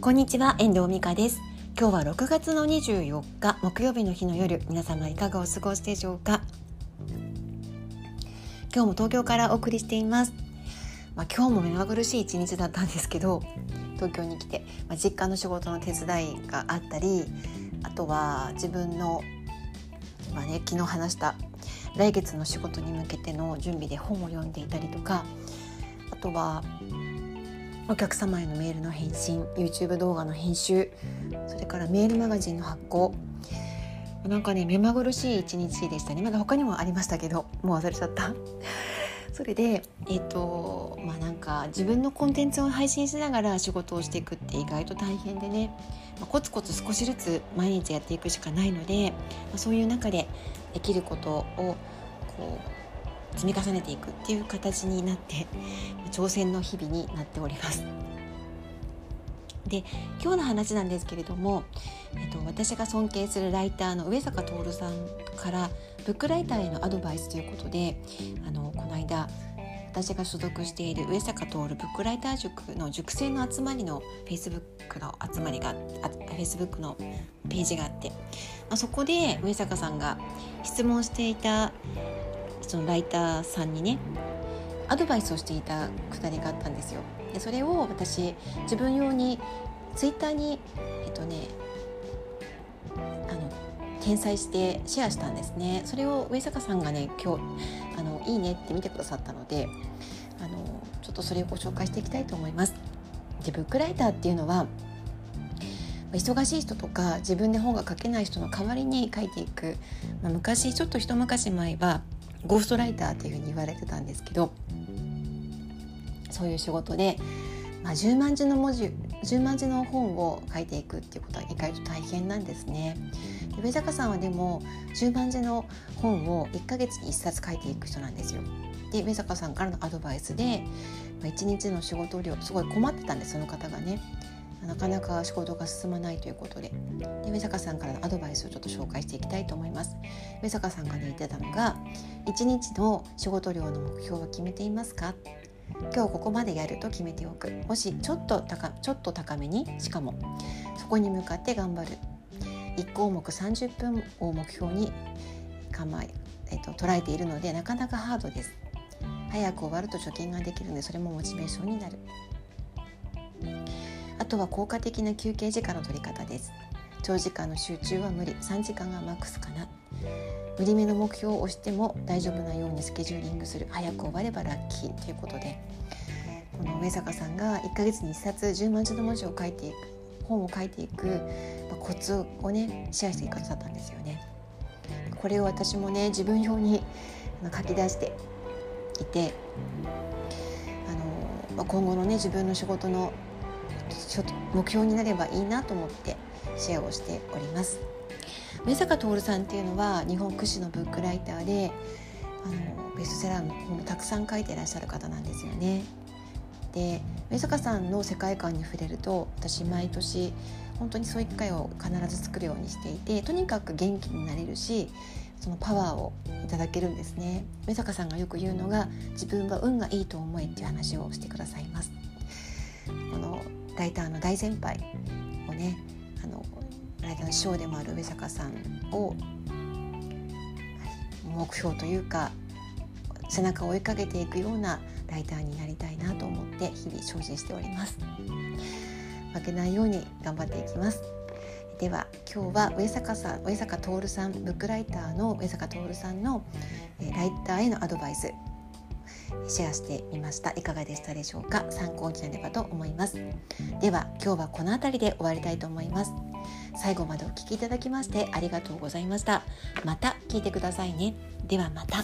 こんにちは遠藤美香です。今日は6月の24日木曜日の日の夜皆様いかがお過ごしでしょうか？今日も東京からお送りしています。まあ、今日も目まぐるしい一日だったんですけど東京に来て、まあ、実家の仕事の手伝いがあったりあとは自分の、まあね、昨日話した来月の仕事に向けての準備で本を読んでいたりとかあとはお客様へのメールの返信 YouTube 動画の編集それからメールマガジンの発行。なんかね目まぐるしい一日でしたね。まだ他にもありましたけどもう忘れちゃった。それでえっ、ー、とまあなんか自分のコンテンツを配信しながら仕事をしていくって意外と大変でね、まあ、コツコツ少しずつ毎日やっていくしかないので、まあ、そういう中でできることをこう積み重ねていくっていう形になって挑戦の日々になっております。で今日の話なんですけれども、えっと、私が尊敬するライターの上坂徹さんからブックライターへのアドバイスということであのこの間私が所属している上坂徹ブックライター塾の塾生の集まりの Facebook の集まりがあ Facebook のページがあって、まあ、そこで上坂さんが質問していたそのライターさんにねアドバイスをしていたくだりがあったんですよ。でそれを私自分用にツイッターにえっとねあの転載してシェアしたんですねそれを上坂さんがね今日あのいいねって見てくださったのであのちょっとそれをご紹介していきたいと思います。でブックライターっていうのは忙しい人とか自分で本が書けない人の代わりに書いていく、まあ、昔ちょっと一昔前はゴーストライターっていうふうに言われてたんですけどそういう仕事で、まあ、10万字の文字10万字の本を書いていくっていうことは意外と大変なんですね。上坂さんはでも10万字の本を1ヶ月に1冊書いていく人なんですよ。で上坂さんからのアドバイスで、まあ、1日の仕事量すごい困ってたんですその方がね。なかなか仕事が進まないということでで上坂さんからのアドバイスをちょっと紹介していきたいと思います。上坂さんがね言ってたのが1日の仕事量の目標は決めていますか？今日ここまでやると決めておく。もしちょっと高ちょっと高めにしかもそこに向かって頑張る。1項目30分を目標に構え、えっと、捉えているのでなかなかハードです。早く終わると貯金ができるのでそれもモチベーションになる。とは効果的な休憩時間の取り方です。長時間の集中は無理。3時間がマックスかな。無理めの目標を押しても大丈夫なようにスケジューリングする。早く終わればラッキー。ということでこの上坂さんが1ヶ月に1冊10万字の文字を書いていく。本を書いていく、まコツをねシェアしていく方だったんですよね。これを私もね自分用に書き出していてあの、ま今後のね自分の仕事のちょっと目標になればいいなと思ってシェアをしております。上坂徹さんっていうのは日本屈指のブックライターであのベストセラーの本もたくさん書いていらっしゃる方なんですよね。で上坂さんの世界観に触れると私毎年本当にそういう機会を必ず作るようにしていてとにかく元気になれるしそのパワーをいただけるんですね上坂さんがよく言うのが自分は運がいいと思えっていう話をしてくださいますこのライターの大先輩をねあのライターの師匠でもある上坂さんを目標というか背中を追いかけていくようなライターになりたいなと思って日々精進しております。負けないように頑張っていきます。では今日は上坂さん上坂徹さんブックライターの上坂徹さんのライターへのアドバイス。シェアしてみました。いかがでしたでしょうか？参考になればと思います。では今日はこの辺りで終わりたいと思います。最後までお聴きいただきましてありがとうございました。また聞いてくださいね。ではまた。